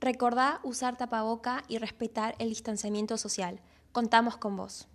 Recordá usar tapaboca y respetar el distanciamiento social. Contamos con vos.